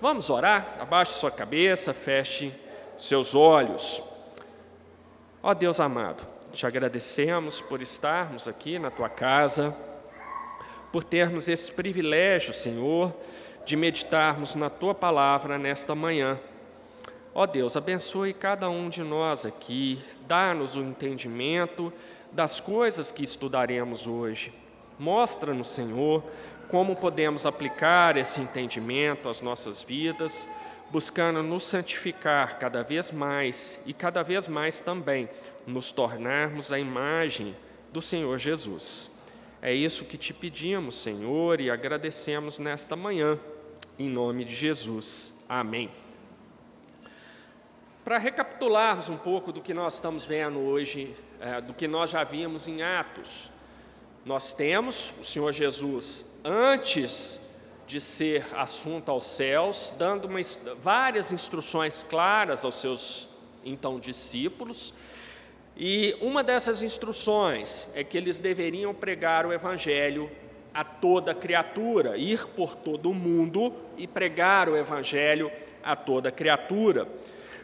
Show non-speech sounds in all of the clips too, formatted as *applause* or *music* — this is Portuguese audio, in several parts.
Vamos orar? Abaixe sua cabeça, feche seus olhos. Ó Deus amado, te agradecemos por estarmos aqui na tua casa, por termos esse privilégio, Senhor, de meditarmos na tua palavra nesta manhã. Ó Deus, abençoe cada um de nós aqui, dá-nos o entendimento das coisas que estudaremos hoje. Mostra-nos, Senhor, como podemos aplicar esse entendimento às nossas vidas, buscando nos santificar cada vez mais e cada vez mais também nos tornarmos a imagem do Senhor Jesus. É isso que te pedimos, Senhor, e agradecemos nesta manhã, em nome de Jesus. Amém. Para recapitularmos um pouco do que nós estamos vendo hoje, é, do que nós já vimos em Atos, nós temos o Senhor Jesus antes de ser assunto aos céus, dando uma, várias instruções claras aos seus então discípulos. E uma dessas instruções é que eles deveriam pregar o evangelho a toda criatura, ir por todo o mundo e pregar o evangelho a toda criatura,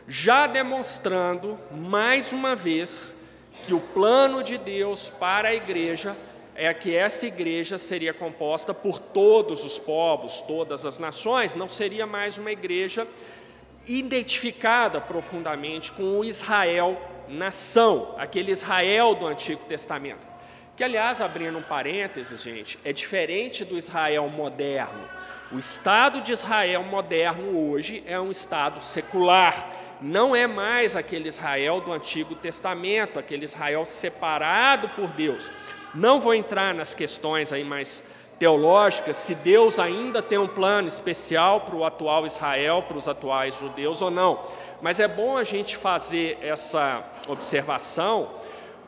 já demonstrando mais uma vez que o plano de Deus para a igreja é que essa igreja seria composta por todos os povos, todas as nações, não seria mais uma igreja identificada profundamente com o Israel nação, aquele Israel do Antigo Testamento. Que, aliás, abrindo um parênteses, gente, é diferente do Israel moderno. O Estado de Israel moderno hoje é um Estado secular, não é mais aquele Israel do Antigo Testamento, aquele Israel separado por Deus. Não vou entrar nas questões aí mais teológicas, se Deus ainda tem um plano especial para o atual Israel, para os atuais judeus ou não. Mas é bom a gente fazer essa observação,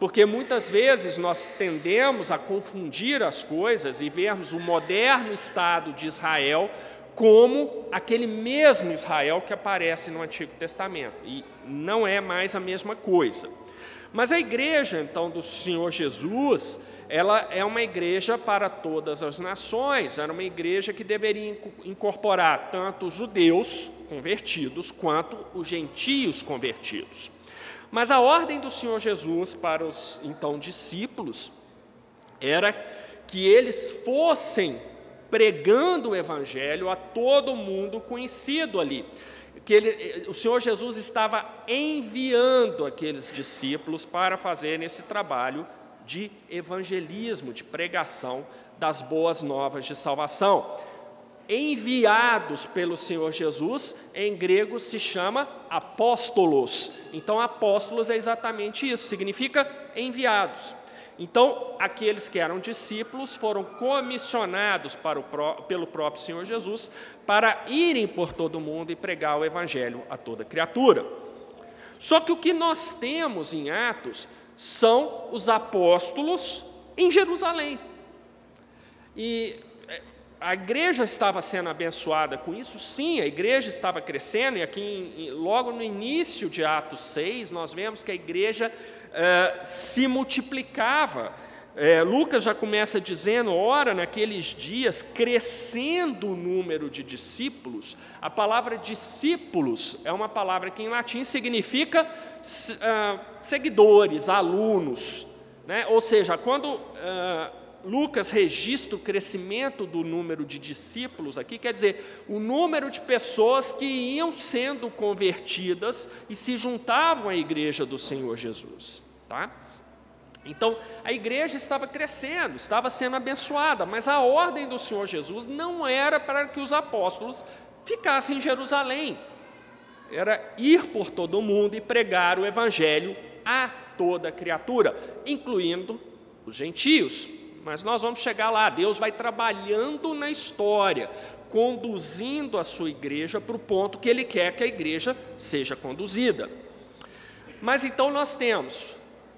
porque muitas vezes nós tendemos a confundir as coisas e vermos o moderno Estado de Israel como aquele mesmo Israel que aparece no Antigo Testamento. E não é mais a mesma coisa. Mas a igreja, então, do Senhor Jesus, ela é uma igreja para todas as nações, era uma igreja que deveria incorporar tanto os judeus convertidos quanto os gentios convertidos. Mas a ordem do Senhor Jesus para os então discípulos era que eles fossem pregando o evangelho a todo mundo conhecido ali. Que ele, o Senhor Jesus estava enviando aqueles discípulos para fazerem esse trabalho de evangelismo, de pregação das boas novas de salvação. Enviados pelo Senhor Jesus, em grego se chama apóstolos. Então, apóstolos é exatamente isso, significa enviados. Então, aqueles que eram discípulos foram comissionados para o, pelo próprio Senhor Jesus para irem por todo o mundo e pregar o Evangelho a toda criatura. Só que o que nós temos em Atos são os apóstolos em Jerusalém. E é, a igreja estava sendo abençoada com isso? Sim, a igreja estava crescendo, e aqui, logo no início de Atos 6, nós vemos que a igreja uh, se multiplicava. É, Lucas já começa dizendo, ora, naqueles dias, crescendo o número de discípulos. A palavra discípulos é uma palavra que em latim significa uh, seguidores, alunos. Né? Ou seja, quando uh, Lucas registra o crescimento do número de discípulos aqui, quer dizer, o número de pessoas que iam sendo convertidas e se juntavam à igreja do Senhor Jesus. Tá? Então, a igreja estava crescendo, estava sendo abençoada, mas a ordem do Senhor Jesus não era para que os apóstolos ficassem em Jerusalém, era ir por todo o mundo e pregar o evangelho a toda criatura, incluindo os gentios. Mas nós vamos chegar lá, Deus vai trabalhando na história, conduzindo a sua igreja para o ponto que Ele quer que a igreja seja conduzida. Mas então nós temos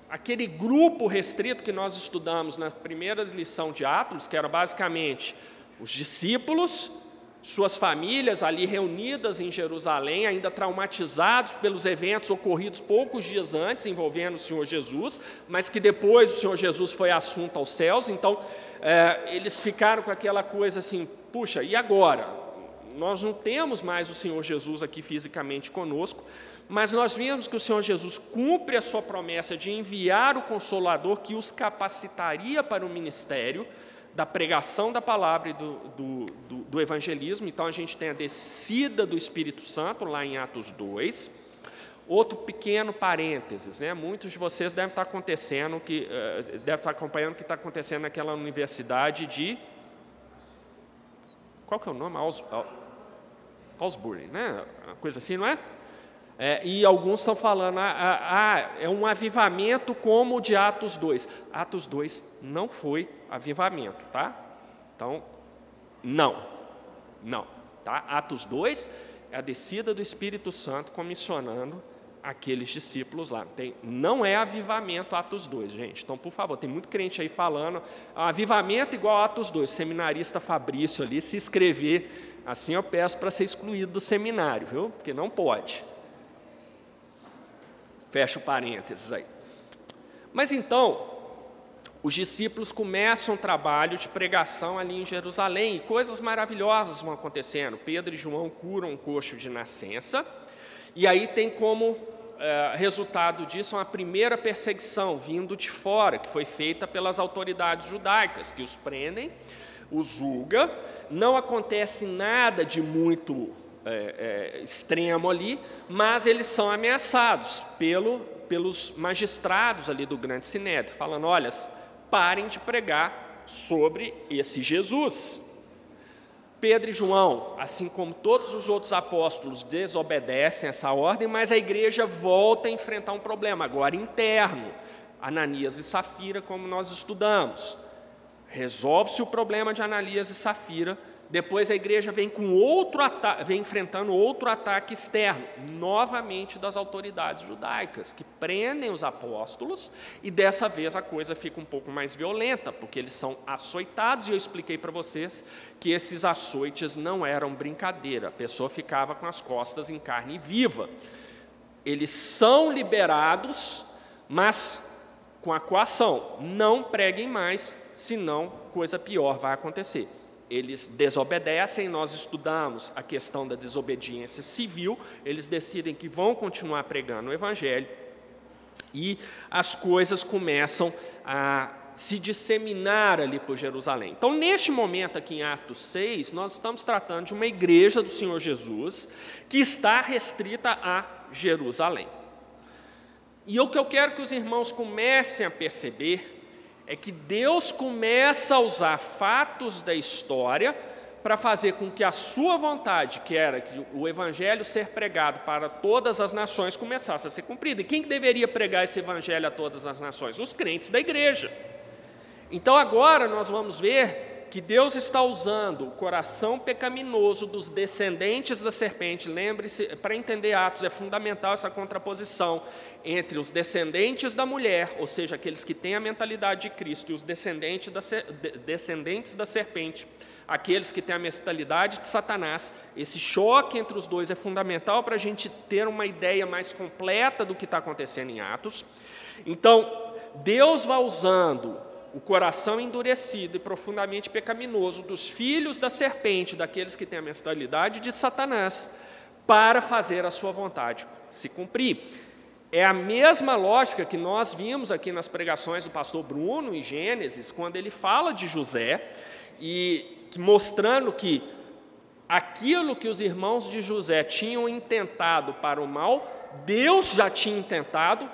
aquele grupo restrito que nós estudamos na primeira lição de Atos, que era basicamente os discípulos, suas famílias ali reunidas em Jerusalém, ainda traumatizados pelos eventos ocorridos poucos dias antes envolvendo o Senhor Jesus, mas que depois o Senhor Jesus foi assunto aos céus, então é, eles ficaram com aquela coisa assim: puxa, e agora? nós não temos mais o Senhor Jesus aqui fisicamente conosco, mas nós vimos que o Senhor Jesus cumpre a sua promessa de enviar o Consolador que os capacitaria para o ministério da pregação da palavra e do, do, do, do evangelismo. Então a gente tem a descida do Espírito Santo lá em Atos 2. Outro pequeno parênteses, né? muitos de vocês devem estar acontecendo que uh, devem estar acompanhando o que está acontecendo naquela universidade de qual que é o nome? Aus, Ausbury, né? Uma coisa assim, não é? É e alguns estão falando, ah, ah, ah, é um avivamento como o de Atos 2. Atos 2 não foi avivamento, tá? Então, não, não. Tá? Atos 2 é a descida do Espírito Santo comissionando aqueles discípulos lá. Tem, não é avivamento Atos 2, gente. Então, por favor, tem muito crente aí falando avivamento igual Atos 2. Seminarista Fabrício ali, se escrever assim, eu peço para ser excluído do seminário, viu? Porque não pode. Fecha o parênteses aí. Mas então, os discípulos começam o trabalho de pregação ali em Jerusalém e coisas maravilhosas vão acontecendo. Pedro e João curam um coxo de nascença. E aí tem como é, resultado disso uma primeira perseguição vindo de fora, que foi feita pelas autoridades judaicas, que os prendem, os julga. Não acontece nada de muito é, é, extremo ali, mas eles são ameaçados pelo, pelos magistrados ali do Grande Sinédrio, falando: olha, parem de pregar sobre esse Jesus. Pedro e João, assim como todos os outros apóstolos, desobedecem essa ordem, mas a igreja volta a enfrentar um problema, agora interno. Ananias e Safira, como nós estudamos. Resolve-se o problema de Ananias e Safira, depois a igreja vem com outro vem enfrentando outro ataque externo, novamente das autoridades judaicas, que prendem os apóstolos, e dessa vez a coisa fica um pouco mais violenta, porque eles são açoitados, e eu expliquei para vocês que esses açoites não eram brincadeira, a pessoa ficava com as costas em carne viva. Eles são liberados, mas com a coação, não preguem mais, senão coisa pior vai acontecer eles desobedecem, nós estudamos a questão da desobediência civil, eles decidem que vão continuar pregando o Evangelho, e as coisas começam a se disseminar ali por Jerusalém. Então, neste momento aqui em Atos 6, nós estamos tratando de uma igreja do Senhor Jesus que está restrita a Jerusalém. E o que eu quero que os irmãos comecem a perceber é que Deus começa a usar fatos da história para fazer com que a sua vontade, que era que o evangelho ser pregado para todas as nações, começasse a ser cumprida. E quem deveria pregar esse evangelho a todas as nações? Os crentes da igreja. Então agora nós vamos ver que Deus está usando o coração pecaminoso dos descendentes da serpente. Lembre-se, para entender Atos é fundamental essa contraposição entre os descendentes da mulher, ou seja, aqueles que têm a mentalidade de Cristo, e os descendentes da, descendentes da serpente, aqueles que têm a mentalidade de Satanás. Esse choque entre os dois é fundamental para a gente ter uma ideia mais completa do que está acontecendo em Atos. Então, Deus vai usando o coração endurecido e profundamente pecaminoso dos filhos da serpente, daqueles que têm a mentalidade de Satanás, para fazer a sua vontade se cumprir. É a mesma lógica que nós vimos aqui nas pregações do pastor Bruno em Gênesis, quando ele fala de José e mostrando que aquilo que os irmãos de José tinham intentado para o mal, Deus já tinha intentado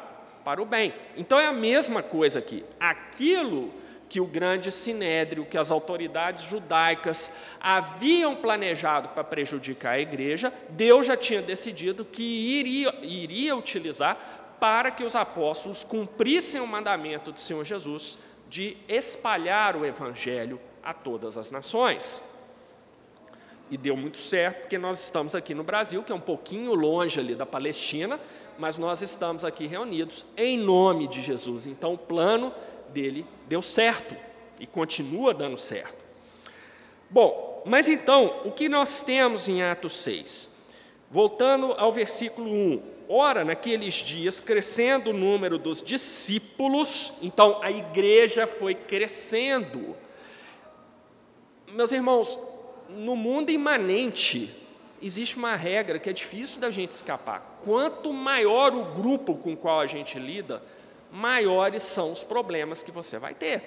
para o bem. Então é a mesma coisa aqui. Aquilo que o grande sinédrio, que as autoridades judaicas haviam planejado para prejudicar a igreja, Deus já tinha decidido que iria, iria utilizar para que os apóstolos cumprissem o mandamento do Senhor Jesus de espalhar o evangelho a todas as nações. E deu muito certo, porque nós estamos aqui no Brasil, que é um pouquinho longe ali da Palestina, mas nós estamos aqui reunidos em nome de Jesus. Então o plano dele deu certo e continua dando certo. Bom, mas então, o que nós temos em Atos 6? Voltando ao versículo 1. Ora, naqueles dias, crescendo o número dos discípulos, então a igreja foi crescendo. Meus irmãos, no mundo imanente, existe uma regra que é difícil da gente escapar. Quanto maior o grupo com o qual a gente lida, maiores são os problemas que você vai ter.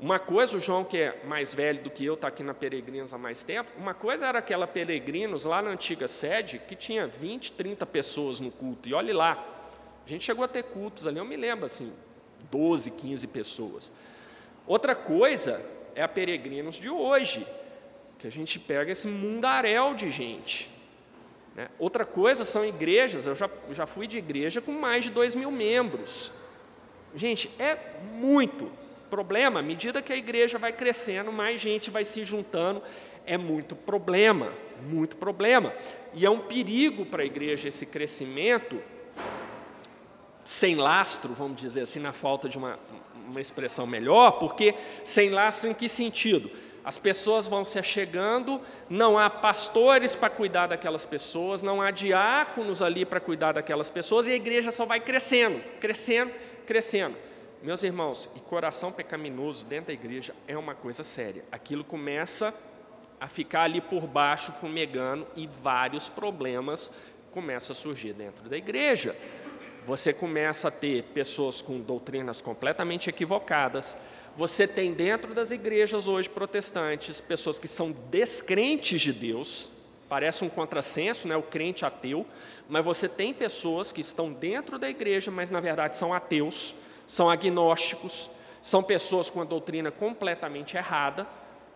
Uma coisa, o João, que é mais velho do que eu, está aqui na Peregrinos há mais tempo, uma coisa era aquela Peregrinos lá na antiga sede, que tinha 20, 30 pessoas no culto, e olhe lá, a gente chegou a ter cultos ali, eu me lembro assim, 12, 15 pessoas. Outra coisa é a Peregrinos de hoje, que a gente pega esse mundaréu de gente. Né? Outra coisa são igrejas, eu já, já fui de igreja com mais de 2 mil membros. Gente, é muito problema. À medida que a igreja vai crescendo, mais gente vai se juntando. É muito problema, muito problema. E é um perigo para a igreja esse crescimento sem lastro, vamos dizer assim, na falta de uma, uma expressão melhor, porque sem lastro em que sentido? As pessoas vão se achegando, não há pastores para cuidar daquelas pessoas, não há diáconos ali para cuidar daquelas pessoas, e a igreja só vai crescendo, crescendo, crescendo. Meus irmãos, e coração pecaminoso dentro da igreja é uma coisa séria. Aquilo começa a ficar ali por baixo, fumegando, e vários problemas começam a surgir dentro da igreja. Você começa a ter pessoas com doutrinas completamente equivocadas. Você tem dentro das igrejas hoje protestantes pessoas que são descrentes de Deus, parece um contrassenso, né, o crente ateu, mas você tem pessoas que estão dentro da igreja, mas na verdade são ateus são agnósticos, são pessoas com a doutrina completamente errada,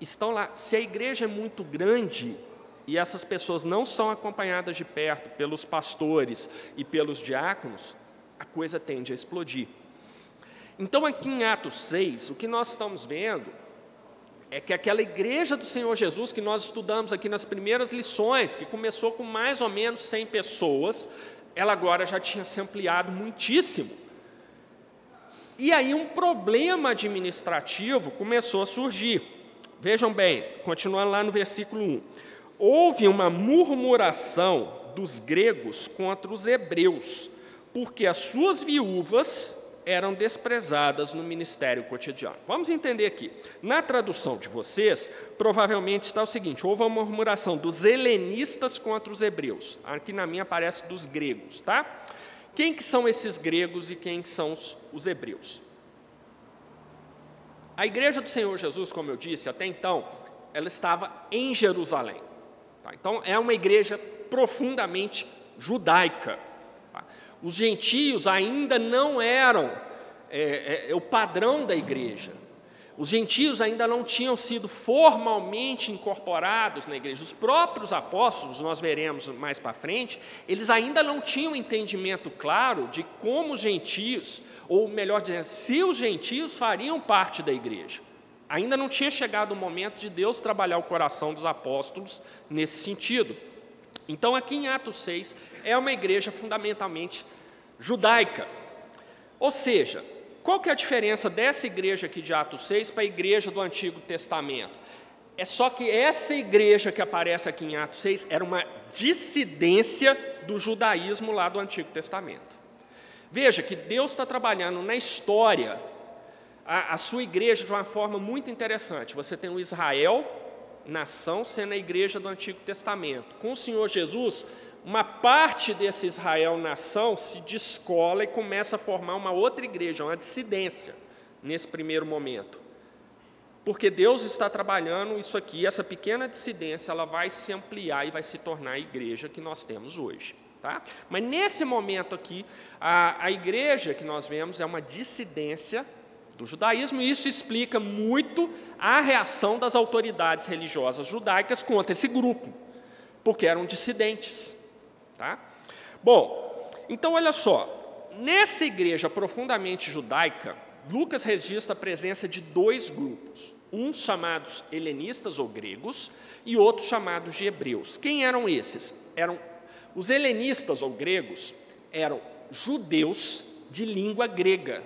estão lá. Se a igreja é muito grande e essas pessoas não são acompanhadas de perto pelos pastores e pelos diáconos, a coisa tende a explodir. Então, aqui em Atos 6, o que nós estamos vendo é que aquela igreja do Senhor Jesus que nós estudamos aqui nas primeiras lições, que começou com mais ou menos 100 pessoas, ela agora já tinha se ampliado muitíssimo. E aí um problema administrativo começou a surgir. Vejam bem, continuando lá no versículo 1. Houve uma murmuração dos gregos contra os hebreus, porque as suas viúvas eram desprezadas no ministério cotidiano. Vamos entender aqui. Na tradução de vocês, provavelmente está o seguinte: houve uma murmuração dos helenistas contra os hebreus. Aqui na minha aparece dos gregos, tá? Quem que são esses gregos e quem que são os, os hebreus? A igreja do Senhor Jesus, como eu disse até então, ela estava em Jerusalém. Tá? Então, é uma igreja profundamente judaica. Os gentios ainda não eram é, é, é o padrão da igreja. Os gentios ainda não tinham sido formalmente incorporados na igreja. Os próprios apóstolos, nós veremos mais para frente, eles ainda não tinham entendimento claro de como os gentios, ou melhor dizendo, se os gentios fariam parte da igreja. Ainda não tinha chegado o momento de Deus trabalhar o coração dos apóstolos nesse sentido. Então, aqui em Atos 6, é uma igreja fundamentalmente judaica. Ou seja, qual que é a diferença dessa igreja aqui de Atos 6 para a igreja do Antigo Testamento? É só que essa igreja que aparece aqui em Atos 6 era uma dissidência do judaísmo lá do Antigo Testamento. Veja que Deus está trabalhando na história a, a, sua igreja de uma forma muito interessante. Você tem o Israel, nação, sendo a igreja do Antigo Testamento. Com o Senhor Jesus, uma parte desse Israel nação se descola e começa a formar uma outra igreja, uma dissidência, nesse primeiro momento. Porque Deus está trabalhando isso aqui, essa pequena dissidência, ela vai se ampliar e vai se tornar a igreja que nós temos hoje. Tá? Mas nesse momento aqui, a, a igreja que nós vemos é uma dissidência do judaísmo, e isso explica muito a reação das autoridades religiosas judaicas contra esse grupo, porque eram dissidentes. Tá? Bom, então olha só, nessa igreja profundamente judaica, Lucas registra a presença de dois grupos, uns chamados helenistas ou gregos e outros chamados de hebreus. Quem eram esses? Eram os helenistas ou gregos eram judeus de língua grega.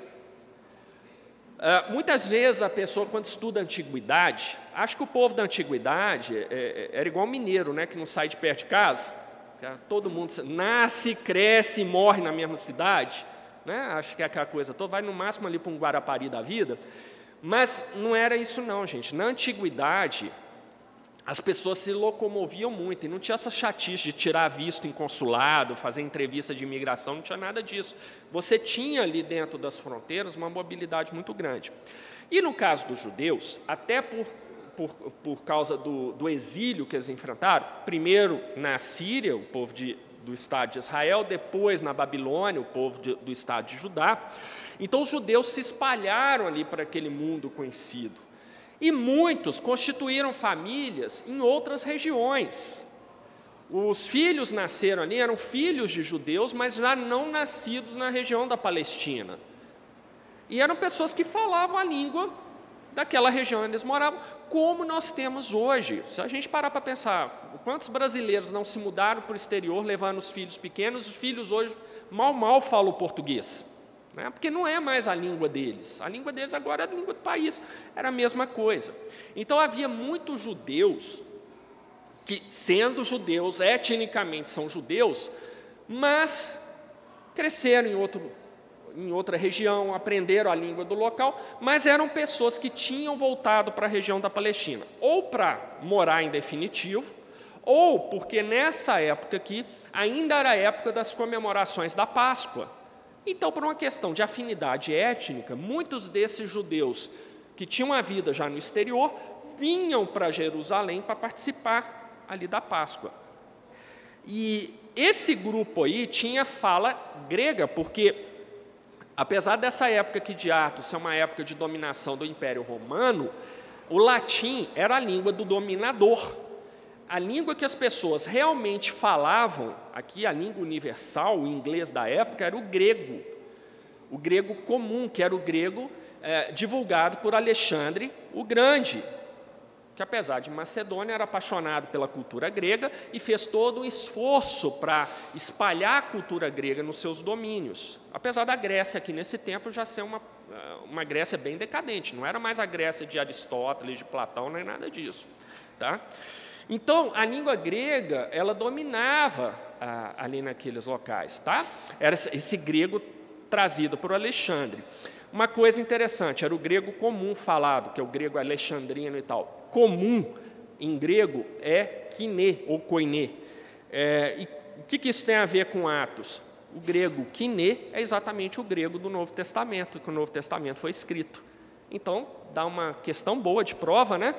Uh, muitas vezes a pessoa, quando estuda a antiguidade, acha que o povo da antiguidade é, é, era igual mineiro, né, que não sai de perto de casa. Todo mundo nasce, cresce e morre na mesma cidade. Né? Acho que é aquela coisa toda. Vai no máximo ali para um Guarapari da vida. Mas não era isso não, gente. Na antiguidade, as pessoas se locomoviam muito e não tinha essa chatice de tirar visto em consulado, fazer entrevista de imigração, não tinha nada disso. Você tinha ali dentro das fronteiras uma mobilidade muito grande. E no caso dos judeus, até por, por, por causa do, do exílio que eles enfrentaram, primeiro na Síria, o povo de, do Estado de Israel, depois na Babilônia, o povo de, do Estado de Judá. Então os judeus se espalharam ali para aquele mundo conhecido. E muitos constituíram famílias em outras regiões. Os filhos nasceram ali, eram filhos de judeus, mas já não nascidos na região da Palestina. E eram pessoas que falavam a língua daquela região onde eles moravam, como nós temos hoje. Se a gente parar para pensar, quantos brasileiros não se mudaram para o exterior levando os filhos pequenos, os filhos hoje mal, mal falam português. Né? Porque não é mais a língua deles. A língua deles agora é a língua do país. Era a mesma coisa. Então havia muitos judeus que, sendo judeus, etnicamente são judeus, mas cresceram em outro em outra região, aprenderam a língua do local, mas eram pessoas que tinham voltado para a região da Palestina, ou para morar em definitivo, ou porque nessa época aqui ainda era a época das comemorações da Páscoa. Então, por uma questão de afinidade étnica, muitos desses judeus que tinham a vida já no exterior vinham para Jerusalém para participar ali da Páscoa. E esse grupo aí tinha fala grega, porque Apesar dessa época aqui de Atos ser uma época de dominação do Império Romano, o latim era a língua do dominador. A língua que as pessoas realmente falavam, aqui a língua universal, o inglês da época, era o grego. O grego comum, que era o grego é, divulgado por Alexandre o Grande, que apesar de Macedônia era apaixonado pela cultura grega e fez todo um esforço para espalhar a cultura grega nos seus domínios. Apesar da Grécia aqui nesse tempo já ser uma, eh, uma Grécia bem decadente, não era mais a Grécia de Aristóteles, de Platão, nem nada disso. Tá? Então, a língua grega, ela dominava ali naqueles locais. Tá? Era esse grego trazido por Alexandre. Uma coisa interessante, era o grego comum falado, que é o grego alexandrino e tal comum em grego é kiné ou koiné. É, e o que, que isso tem a ver com Atos? O grego kiné é exatamente o grego do Novo Testamento, que o Novo Testamento foi escrito. Então, dá uma questão boa de prova, né?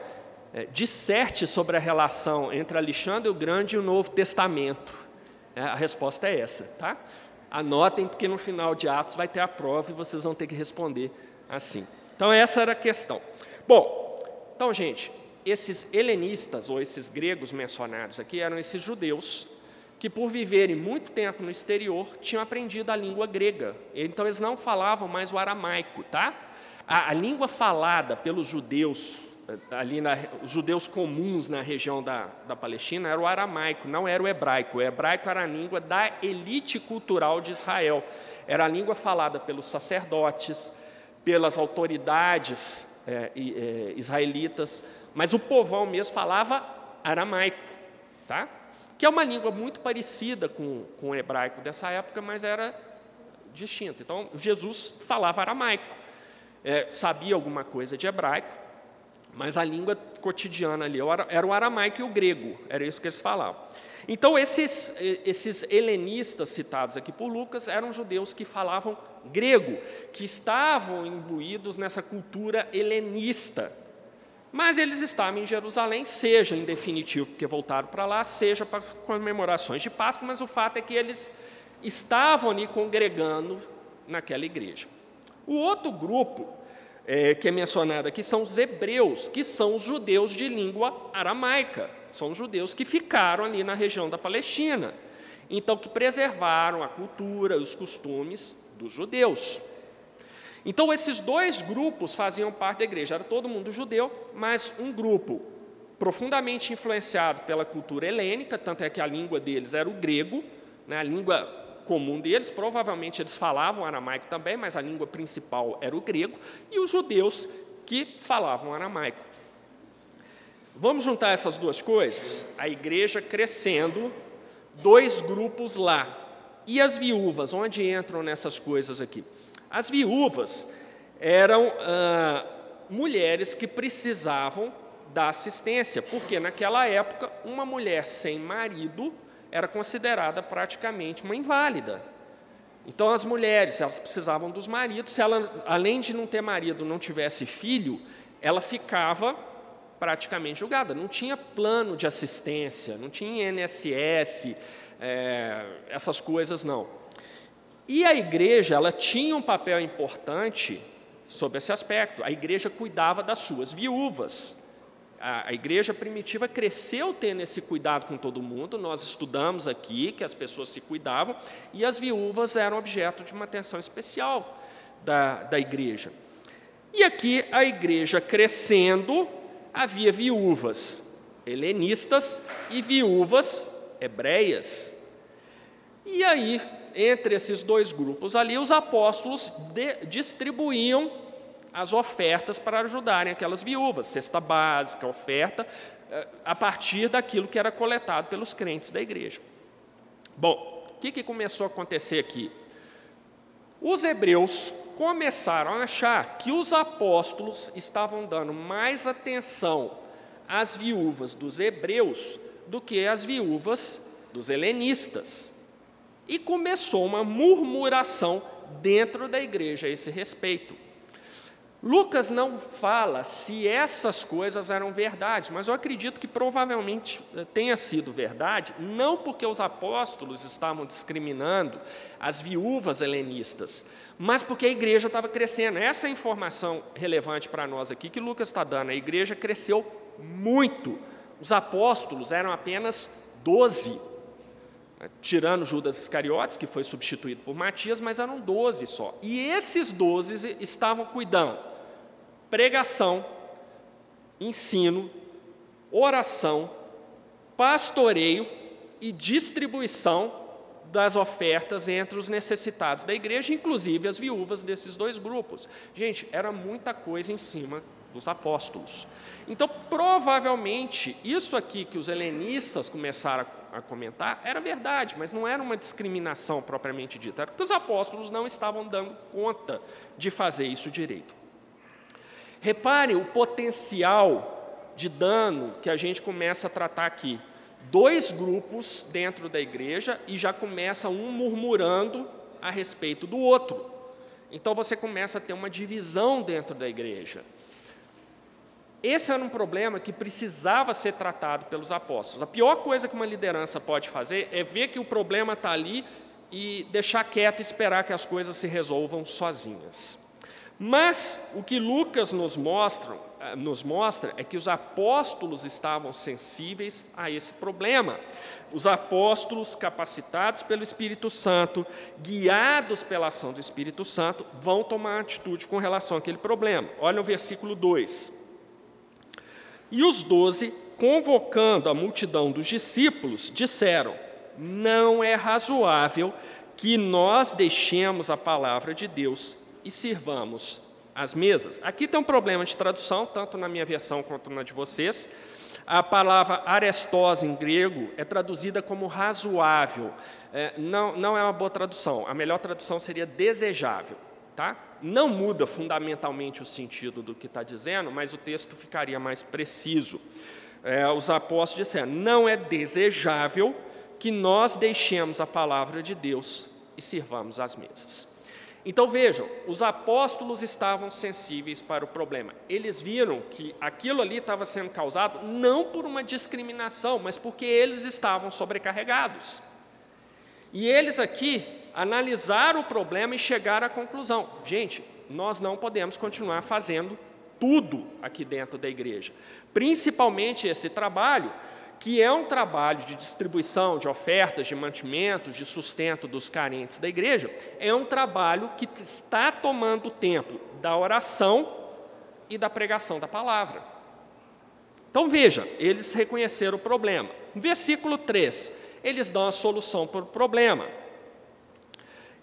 É, disserte sobre a relação entre Alexandre o Grande e o Novo Testamento. É, a resposta é essa, tá? Anotem, porque no final de Atos vai ter a prova e vocês vão ter que responder assim. Então, essa era a questão. Bom, então, gente, esses helenistas, ou esses gregos mencionados aqui, eram esses judeus que, por viverem muito tempo no exterior, tinham aprendido a língua grega. Então, eles não falavam mais o aramaico, tá? A, a língua falada pelos judeus, eh, ali na, os judeus comuns na região da, da Palestina, era o aramaico, não era o hebraico. O hebraico era a língua da elite cultural de Israel. Era a língua falada pelos sacerdotes, pelas autoridades é, é, israelitas, mas o povão mesmo falava aramaico, tá? que é uma língua muito parecida com, com o hebraico dessa época, mas era distinta. Então, Jesus falava aramaico, é, sabia alguma coisa de hebraico, mas a língua cotidiana ali era o aramaico e o grego, era isso que eles falavam. Então, esses, esses helenistas citados aqui por Lucas eram judeus que falavam grego, que estavam imbuídos nessa cultura helenista, mas eles estavam em Jerusalém, seja em definitivo, porque voltaram para lá, seja para as comemorações de Páscoa, mas o fato é que eles estavam ali congregando naquela igreja. O outro grupo é, que é mencionado aqui são os hebreus, que são os judeus de língua aramaica, são judeus que ficaram ali na região da Palestina, então que preservaram a cultura, os costumes dos judeus. Então, esses dois grupos faziam parte da igreja. Era todo mundo judeu, mas um grupo profundamente influenciado pela cultura helênica, tanto é que a língua deles era o grego, né, a língua comum deles, provavelmente eles falavam aramaico também, mas a língua principal era o grego, e os judeus que falavam aramaico. Vamos juntar essas duas coisas? A igreja crescendo, dois grupos lá. E as viúvas, onde entram nessas coisas aqui? As viúvas eram ah, mulheres que precisavam da assistência, porque naquela época uma mulher sem marido era considerada praticamente uma inválida. Então as mulheres, elas precisavam dos maridos, se ela além de não ter marido, não tivesse filho, ela ficava praticamente julgada, não tinha plano de assistência, não tinha INSS, é, essas coisas não. E a igreja, ela tinha um papel importante sobre esse aspecto. A igreja cuidava das suas viúvas. A, igreja primitiva cresceu tendo esse cuidado com todo mundo. Nós estudamos aqui que as pessoas se cuidavam e as viúvas eram objeto de uma atenção especial da, da igreja. E aqui a igreja crescendo, havia viúvas helenistas e viúvas hebreias. E aí, entre esses dois grupos ali, os apóstolos de, distribuíam as ofertas para ajudarem aquelas viúvas, cesta básica, oferta, eh, a partir daquilo que era coletado pelos crentes da igreja. Bom, o que, que começou a acontecer aqui? Os hebreus começaram a achar que os apóstolos estavam dando mais atenção às viúvas dos hebreus do que às viúvas dos helenistas. E começou uma murmuração dentro da igreja a esse respeito. Lucas não fala se essas coisas eram verdade, mas eu acredito que provavelmente eh, tenha sido verdade, não porque os apóstolos estavam discriminando as viúvas helenistas, mas porque a igreja estava crescendo. Essa é a informação relevante para nós aqui que Lucas está dando. A igreja cresceu muito. Os apóstolos eram apenas doze, tirando Judas Iscariotes, que foi substituído por Matias, mas eram doze só. E esses doze estavam cuidando pregação, ensino, oração, pastoreio e distribuição das ofertas entre os necessitados da igreja, inclusive as viúvas desses dois grupos. Gente, era muita coisa em cima dos apóstolos. Então, provavelmente, isso aqui que os helenistas começaram a comentar era verdade, mas não era uma discriminação propriamente dita, era porque os apóstolos não estavam dando conta de fazer isso direito. Repare o potencial de dano que a gente começa a tratar aqui. Dois grupos dentro da igreja e já começa um murmurando a respeito do outro. Então você começa a ter uma divisão dentro da igreja. Esse era um problema que precisava ser tratado pelos apóstolos. A pior coisa que uma liderança pode fazer é ver que o problema está ali e deixar quieto e esperar que as coisas se resolvam sozinhas. Mas o que Lucas nos mostra, eh, nos mostra é que os apóstolos estavam sensíveis a esse problema. Os apóstolos, capacitados pelo Espírito Santo, guiados pela ação do Espírito Santo, vão tomar atitude com relação àquele problema. Olha o versículo 2. E os doze, convocando a multidão dos discípulos, disseram: Não é razoável que nós deixemos a palavra de Deus e sirvamos as mesas. Aqui tem um problema de tradução, tanto na minha versão quanto na de vocês. A palavra arestose em grego é traduzida como razoável. É, não, não é uma boa tradução. A melhor tradução seria desejável. Tá? Não muda fundamentalmente o sentido do que está dizendo, mas o texto ficaria mais preciso. É, os apóstolos disseram: não é desejável que nós deixemos a palavra de Deus e sirvamos as mesas. Então vejam, os apóstolos estavam sensíveis para o problema. Eles viram que aquilo ali estava sendo causado não por uma discriminação, mas porque eles estavam sobrecarregados. E eles aqui analisaram o problema e chegaram à conclusão: gente, nós não podemos continuar fazendo tudo aqui dentro da igreja, principalmente esse trabalho que é um trabalho de distribuição de ofertas, de mantimentos, de sustento dos carentes da igreja, é um trabalho que está tomando tempo da oração e da pregação da palavra. Então veja, eles reconheceram o problema. No versículo 3, eles dão a solução para o problema.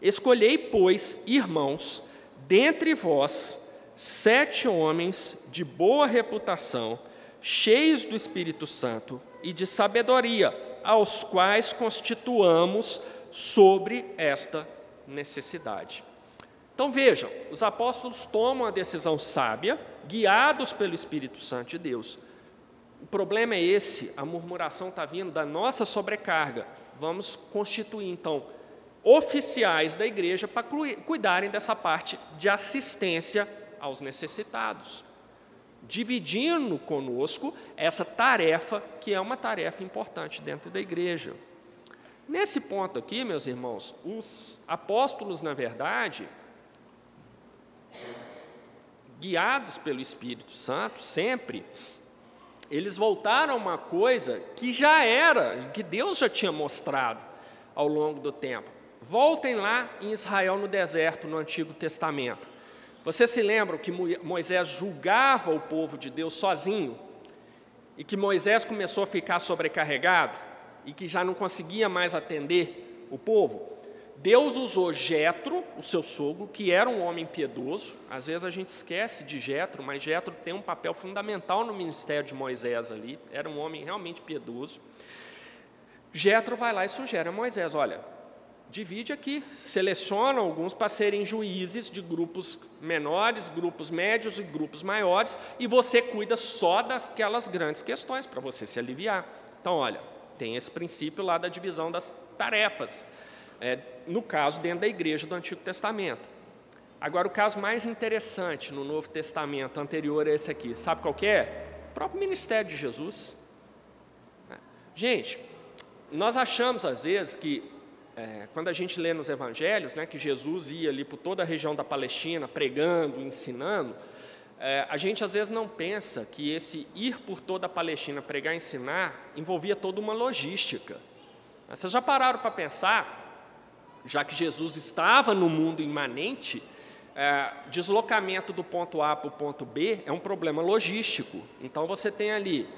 Escolhei, pois, irmãos, dentre vós, sete homens de boa reputação, cheios do Espírito Santo e de sabedoria, aos quais constituamos sobre esta necessidade. Então vejam, os apóstolos tomam a decisão sábia, guiados pelo Espírito Santo de Deus, problema é esse, a murmuração está vindo da nossa sobrecarga. Vamos constituir, então, oficiais da igreja para cuidarem dessa parte de assistência aos necessitados, dividindo conosco essa tarefa, que é uma tarefa importante dentro da igreja. Nesse ponto aqui, meus irmãos, os apóstolos, na verdade, guiados pelo Espírito Santo, sempre, eles voltaram a uma coisa que já era, que Deus já tinha mostrado ao longo do tempo. Voltem lá em Israel no deserto, no Antigo Testamento. Você se lembra que Moisés julgava o povo de Deus sozinho? E que Moisés começou a ficar sobrecarregado? E que já não conseguia mais atender o povo? Deus usou Jetro, o seu sogro, que era um homem piedoso. Às vezes a gente esquece de Jetro, mas Jetro tem um papel fundamental no ministério de Moisés ali. Era um homem realmente piedoso. Jetro vai lá e sugere a Moisés: olha, divide aqui, seleciona alguns para serem juízes de grupos menores, grupos médios e grupos maiores, e você cuida só daquelas grandes questões para você se aliviar. Então, olha, tem esse princípio lá da divisão das tarefas é, no caso, dentro da igreja do Antigo Testamento. Agora, o caso mais interessante no Novo Testamento, anterior a esse aqui, sabe qual é? O próprio ministério de Jesus. É. Gente, nós achamos às vezes que, é, quando a gente lê nos evangelhos, né, que Jesus ia ali por toda a região da Palestina, pregando, ensinando, é, a gente às vezes não pensa que esse ir por toda a Palestina pregar e ensinar envolvia toda uma logística. Vocês já pararam para pensar já que Jesus estava no mundo imanente, é, deslocamento do ponto A para o ponto B é um problema logístico. Então você tem ali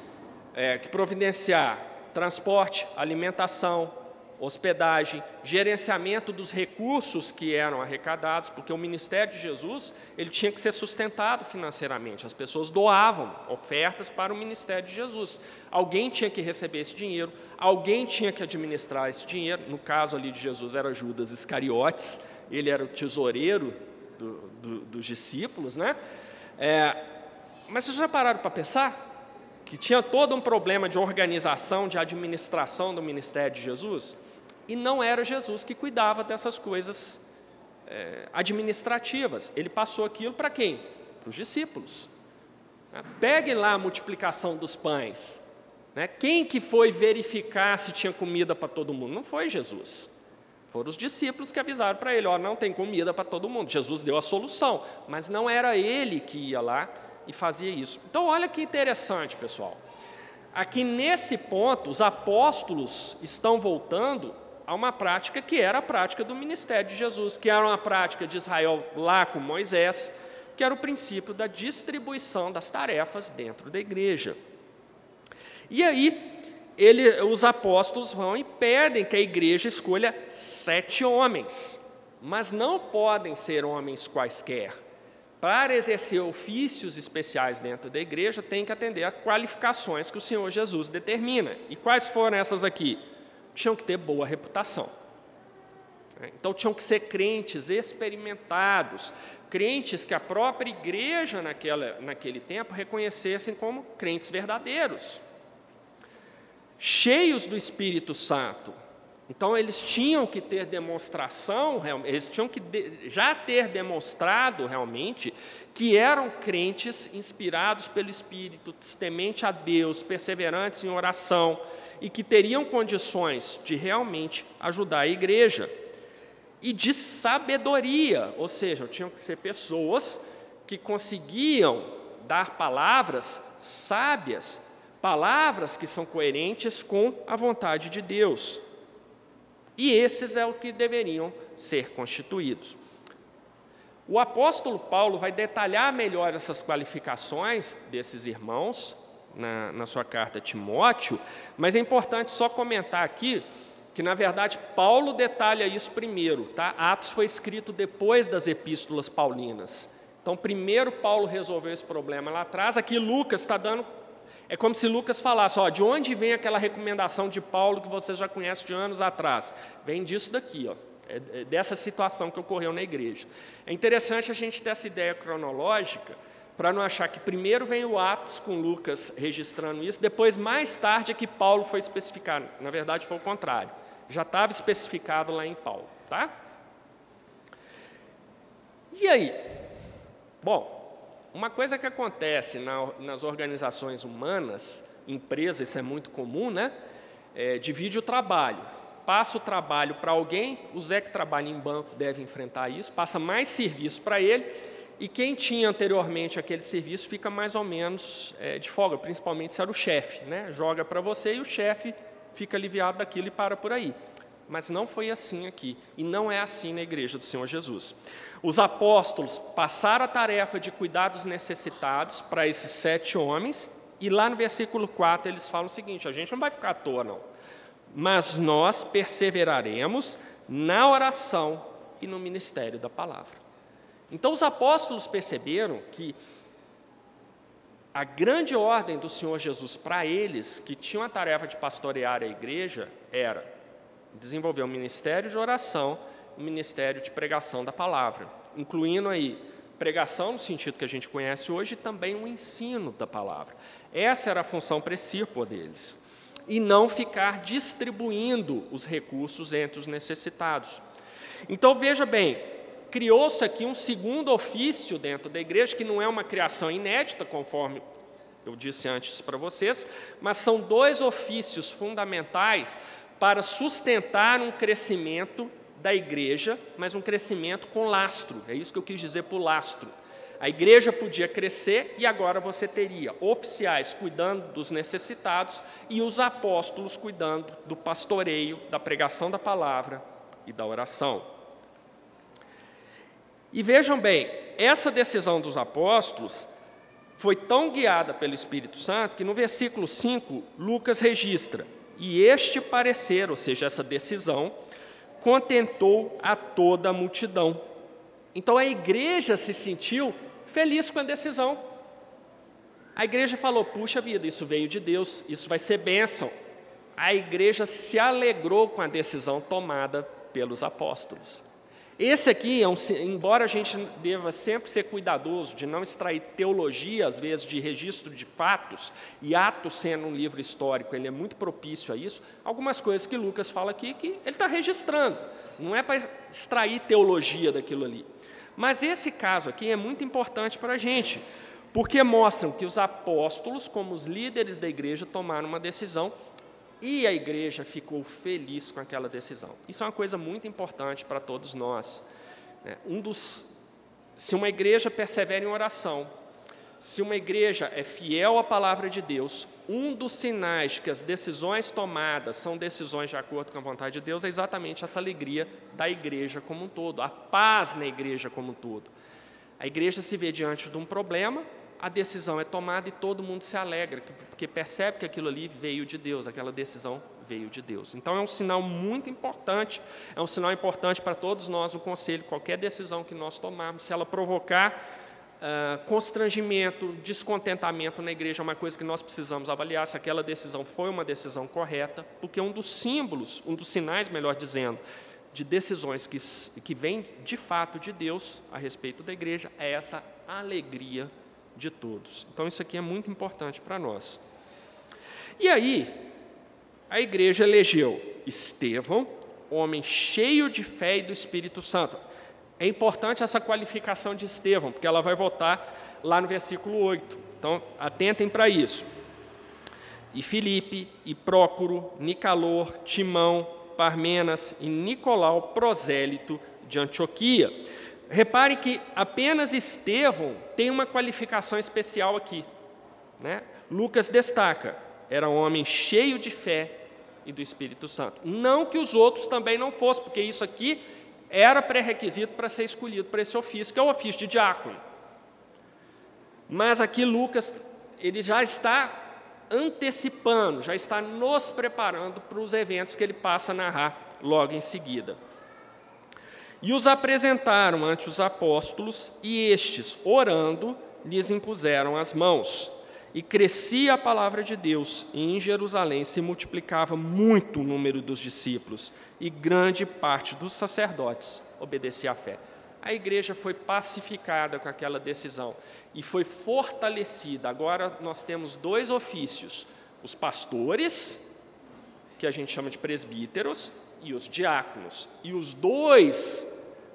é, que providenciar transporte, alimentação, hospedagem, gerenciamento dos recursos que eram arrecadados, porque o ministério de Jesus ele tinha que ser sustentado financeiramente. As pessoas doavam ofertas para o ministério de Jesus. Alguém tinha que receber esse dinheiro, alguém tinha que administrar esse dinheiro. No caso ali de Jesus era Judas Iscariotes, ele era o tesoureiro do, do, dos discípulos, né? É, mas vocês já pararam para pensar que tinha todo um problema de organização, de administração do ministério de Jesus? E não era Jesus que cuidava dessas coisas é, administrativas. Ele passou aquilo para quem? Para os discípulos. Né? Pegue lá a multiplicação dos pães. Né? Quem que foi verificar se tinha comida para todo mundo? Não foi Jesus. Foram os discípulos que avisaram para ele: ó, não tem comida para todo mundo. Jesus deu a solução, mas não era ele que ia lá e fazia isso. Então, olha que interessante, pessoal. Aqui nesse ponto, os apóstolos estão voltando a uma prática que era a prática do ministério de Jesus, que era uma prática de Israel lá com Moisés, que era o princípio da distribuição das tarefas dentro da igreja. E aí, ele, os apóstolos vão e pedem que a igreja escolha sete homens, mas não podem ser homens quaisquer. Para exercer ofícios especiais dentro da igreja, tem que atender a qualificações que o Senhor Jesus determina. E quais foram essas aqui? Tinham que ter boa reputação. Então, tinham que ser crentes experimentados, crentes que a própria igreja naquela, naquele tempo reconhecessem como crentes verdadeiros, cheios do Espírito Santo. Então, eles tinham que ter demonstração, eles tinham que já ter demonstrado realmente que eram crentes inspirados pelo Espírito, temente a Deus, perseverantes em oração, e que teriam condições de realmente ajudar a igreja. E de sabedoria, ou seja, tinham que ser pessoas que conseguiam dar palavras sábias, palavras que são coerentes com a vontade de Deus. E esses é o que deveriam ser constituídos. O apóstolo Paulo vai detalhar melhor essas qualificações desses irmãos na, na sua carta a Timóteo, mas é importante só comentar aqui que, na verdade, Paulo detalha isso primeiro. Tá? Atos foi escrito depois das epístolas paulinas. Então, primeiro Paulo resolveu esse problema lá atrás. Aqui Lucas está dando. É como se Lucas falasse: ó, de onde vem aquela recomendação de Paulo que você já conhece de anos atrás? Vem disso daqui, ó, é, é dessa situação que ocorreu na igreja. É interessante a gente ter essa ideia cronológica, para não achar que primeiro vem o Atos com Lucas registrando isso, depois, mais tarde, é que Paulo foi especificar. Na verdade, foi o contrário. Já estava especificado lá em Paulo. Tá? E aí? Bom, uma coisa que acontece na, nas organizações humanas, empresas, isso é muito comum, né? É, divide o trabalho. Passa o trabalho para alguém, o Zé que trabalha em banco deve enfrentar isso, passa mais serviço para ele, e quem tinha anteriormente aquele serviço fica mais ou menos é, de folga, principalmente se era o chefe, né? Joga para você e o chefe fica aliviado daquilo e para por aí. Mas não foi assim aqui, e não é assim na igreja do Senhor Jesus. Os apóstolos passaram a tarefa de cuidar dos necessitados para esses sete homens, e lá no versículo 4 eles falam o seguinte: a gente não vai ficar à toa, não, mas nós perseveraremos na oração e no ministério da palavra. Então os apóstolos perceberam que a grande ordem do Senhor Jesus para eles, que tinham a tarefa de pastorear a igreja, era desenvolver um ministério de oração e um ministério de pregação da palavra, incluindo aí pregação no sentido que a gente conhece hoje e também o ensino da palavra. Essa era a função principal deles. E não ficar distribuindo os recursos entre os necessitados. Então veja bem, criou-se aqui um segundo ofício dentro da igreja, que não é uma criação inédita, conforme eu disse antes para vocês, mas são dois ofícios fundamentais para sustentar um crescimento da igreja, mas um crescimento com lastro. É isso que eu quis dizer por lastro. A igreja podia crescer e agora você teria oficiais cuidando dos necessitados e os apóstolos cuidando do pastoreio, da pregação da palavra e da oração. E vejam bem, essa decisão dos apóstolos foi tão guiada pelo Espírito Santo que no versículo 5, Lucas registra: E este parecer, ou seja, essa decisão, contentou a toda a multidão. Então a igreja se sentiu feliz com a decisão. A igreja falou: puxa vida, isso veio de Deus, isso vai ser bênção. A igreja se alegrou com a decisão tomada pelos apóstolos. Esse aqui, é um, embora a gente deva sempre ser cuidadoso de não extrair teologia, às vezes, de registro de fatos, e Atos sendo um livro histórico, ele é muito propício a isso, algumas coisas que Lucas fala aqui que ele está registrando, não é para extrair teologia daquilo ali. Mas esse caso aqui é muito importante para a gente, porque mostram que os apóstolos, como os líderes da igreja, tomaram uma decisão e a igreja ficou feliz com aquela decisão. Isso é uma coisa muito importante para todos nós. Né? Um dos, se uma igreja persevera em oração, se uma igreja é fiel à palavra de Deus, um dos sinais que as decisões tomadas são decisões de acordo com a vontade de Deus é exatamente essa alegria da igreja como um todo, a paz na igreja como um todo. A igreja se vê diante de um problema, a decisão é tomada e todo mundo se alegra, porque percebe que aquilo ali veio de Deus, aquela decisão veio de Deus. Então é um sinal muito importante, é um sinal importante para todos nós, o conselho, qualquer decisão que nós tomarmos, se ela provocar uh, constrangimento, descontentamento na igreja, é uma coisa que nós precisamos avaliar se aquela decisão foi uma decisão correta, porque um dos símbolos, um dos sinais, melhor dizendo, de decisões que, que vêm de fato de Deus a respeito da igreja é essa alegria de todos. Então, isso aqui é muito importante para nós. E aí, a igreja elegeu Estevão, homem cheio de fé e do Espírito Santo. É importante essa qualificação de Estevão, porque ela vai voltar lá no versículo 8. Então, atentem para isso. E Filipe, e Prócoro, Nicalor, Timão, Parmenas e Nicolau, prosélito de Antioquia. Repare que apenas Estevão tem uma qualificação especial aqui. Né? Lucas destaca: era um homem cheio de fé e do Espírito Santo. Não que os outros também não fossem, porque isso aqui era pré-requisito para ser escolhido para esse ofício, que é o ofício de diácono. Mas aqui Lucas, ele já está antecipando, já está nos preparando para os eventos que ele passa a narrar logo em seguida. E os apresentaram ante os apóstolos, e estes, orando, lhes impuseram as mãos. E crescia a palavra de Deus, e em Jerusalém se multiplicava muito o número dos discípulos, e grande parte dos sacerdotes obedecia à fé. a igreja foi pacificada com aquela decisão e foi fortalecida. Agora nós temos dois ofícios: os pastores, que a gente chama de presbíteros, e os diáconos. E os dois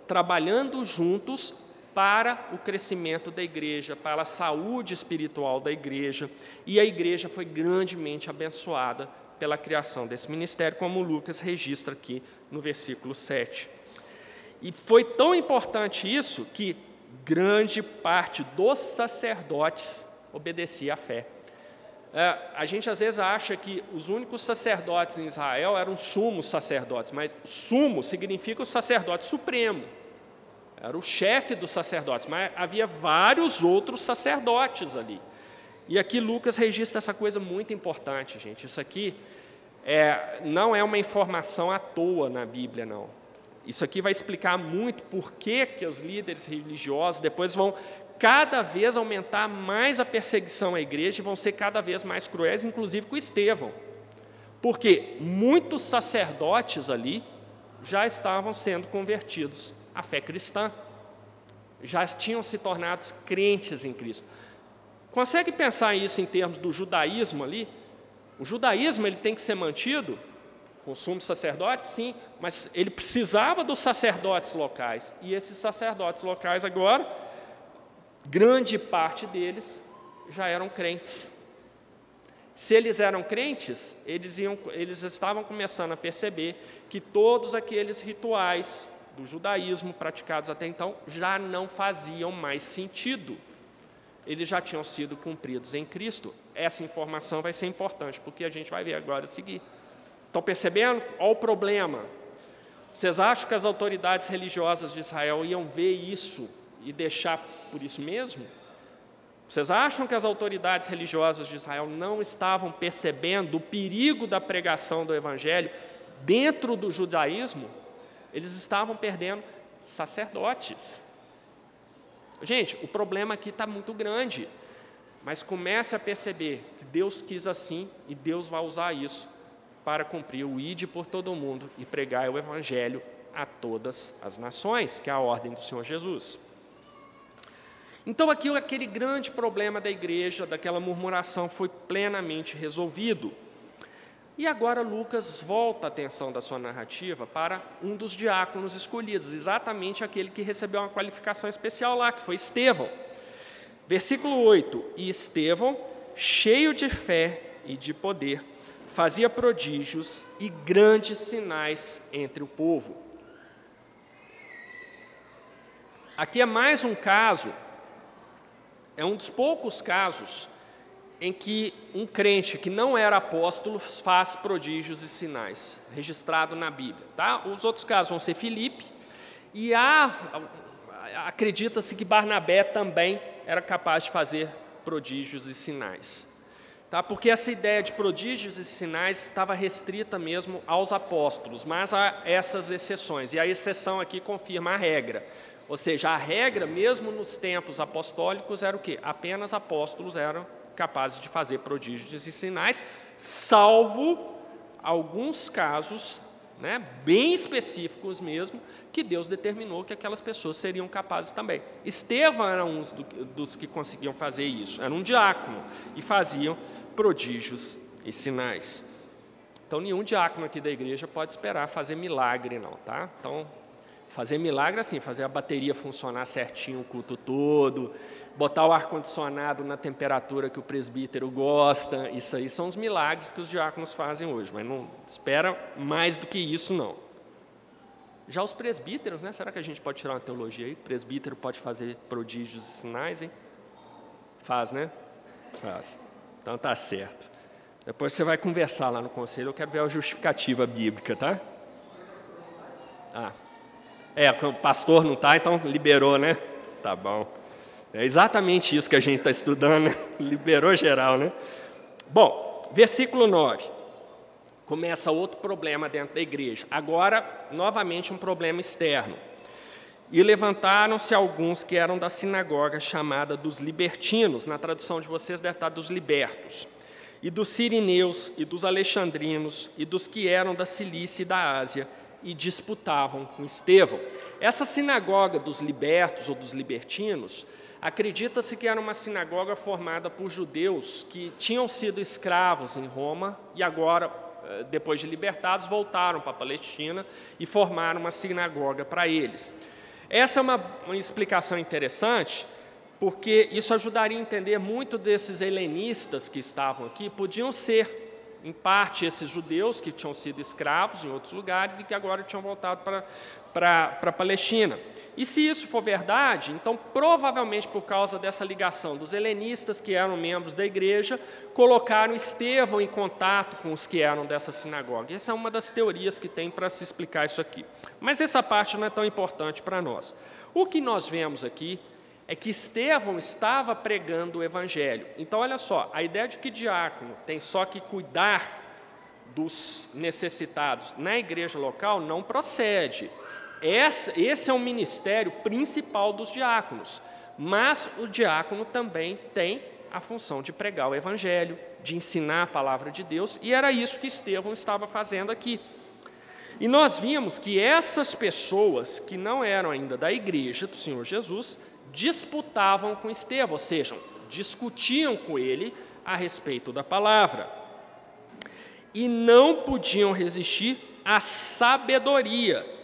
trabalhando juntos para o crescimento da igreja, para a saúde espiritual da igreja, e a igreja foi grandemente abençoada pela criação desse ministério, como Lucas registra aqui no versículo 7. E foi tão importante isso que grande parte dos sacerdotes obedecia à fé. É, a gente às vezes acha que os únicos sacerdotes em Israel eram sumos sacerdotes, mas sumo significa o sacerdote supremo era o chefe dos sacerdotes, mas havia vários outros sacerdotes ali. E aqui Lucas registra essa coisa muito importante, gente. Isso aqui é, não é uma informação à toa na Bíblia, não. Isso aqui vai explicar muito por que, que os líderes religiosos depois vão cada vez aumentar mais a perseguição à igreja e vão ser cada vez mais cruéis, inclusive com Estevão. Porque muitos sacerdotes ali já estavam sendo convertidos a fé cristã. Já tinham se tornado crentes em Cristo. Consegue pensar isso em termos do judaísmo ali? O judaísmo ele tem que ser mantido com sumos sacerdotes, sim, mas ele precisava dos sacerdotes locais. E esses sacerdotes locais agora, grande parte deles já eram crentes. Se eles eram crentes, eles, iam, eles estavam começando a perceber que todos aqueles rituais do judaísmo praticados até então já não faziam mais sentido. Eles já tinham sido cumpridos em Cristo. Essa informação vai ser importante, porque a gente vai ver agora a seguir. Estão percebendo? Olha o problema. Vocês acham que as autoridades religiosas de Israel iam ver isso e deixar por isso mesmo? Vocês acham que as autoridades religiosas de Israel não estavam percebendo o perigo da pregação do Evangelho dentro do judaísmo? Eles estavam perdendo sacerdotes. Gente, o problema aqui está muito grande, mas comece a perceber que Deus quis assim e Deus vai usar isso para cumprir o ide por todo mundo e pregar o Evangelho a todas as nações, que é a ordem do Senhor Jesus. Então, aqui, aquele grande problema da igreja, daquela murmuração, foi plenamente resolvido. E agora Lucas volta a atenção da sua narrativa para um dos diáconos escolhidos, exatamente aquele que recebeu uma qualificação especial lá, que foi Estevão. Versículo 8: E Estevão, cheio de fé e de poder, fazia prodígios e grandes sinais entre o povo. Aqui é mais um caso, é um dos poucos casos em que um crente que não era apóstolo faz prodígios e sinais, registrado na Bíblia. Tá? Os outros casos vão ser Filipe, e acredita-se que Barnabé também era capaz de fazer prodígios e sinais. Tá? Porque essa ideia de prodígios e sinais estava restrita mesmo aos apóstolos, mas há essas exceções, e a exceção aqui confirma a regra. Ou seja, a regra, mesmo nos tempos apostólicos, era o quê? Apenas apóstolos eram capazes de fazer prodígios e sinais, salvo alguns casos né, bem específicos mesmo, que Deus determinou que aquelas pessoas seriam capazes também. Estevão era um do, dos que conseguiam fazer isso, era um diácono, e faziam prodígios e sinais. Então, nenhum diácono aqui da igreja pode esperar fazer milagre, não, tá? Então, fazer milagre assim, fazer a bateria funcionar certinho o culto todo, botar o ar-condicionado na temperatura que o presbítero gosta, isso aí são os milagres que os diáconos fazem hoje, mas não espera mais do que isso, não. Já os presbíteros, né? Será que a gente pode tirar uma teologia aí? O presbítero pode fazer prodígios e sinais, hein? Faz, né? Faz. Então tá certo. Depois você vai conversar lá no conselho, eu quero ver a justificativa bíblica, tá? Ah. É, o pastor não tá, então liberou, né? Tá bom. É exatamente isso que a gente está estudando, né? *laughs* liberou geral, né? Bom, versículo 9. Começa outro problema dentro da igreja. Agora, novamente, um problema externo. E levantaram-se alguns que eram da sinagoga chamada dos libertinos, na tradução de vocês deve estar dos libertos, e dos sirineus, e dos alexandrinos, e dos que eram da Cilícia e da Ásia, e disputavam com Estevão. Essa sinagoga dos libertos ou dos libertinos, acredita-se que era uma sinagoga formada por judeus que tinham sido escravos em Roma e agora, eh, depois de libertados, voltaram para a Palestina e formaram uma sinagoga para eles. Essa é uma, uma explicação interessante, porque isso ajudaria a entender muito desses helenistas que estavam aqui, podiam ser em parte esses judeus que tinham sido escravos em outros lugares e que agora tinham voltado para, a Palestina. E se isso for verdade, então provavelmente por causa dessa ligação dos helenistas que eram membros da igreja, colocaram Estevão em contato com os que eram dessa sinagoga. Essa é uma das teorias que tem para se explicar isso aqui. Mas essa parte não é tão importante para nós. O que nós vemos aqui é que Estevão estava pregando o evangelho. Então, olha só, a ideia de que diácono tem só que cuidar dos necessitados na igreja local não procede. Esse é o ministério principal dos diáconos, mas o diácono também tem a função de pregar o evangelho, de ensinar a palavra de Deus, e era isso que Estevão estava fazendo aqui. E nós vimos que essas pessoas que não eram ainda da igreja do Senhor Jesus disputavam com Estevão, ou seja, discutiam com ele a respeito da palavra. E não podiam resistir à sabedoria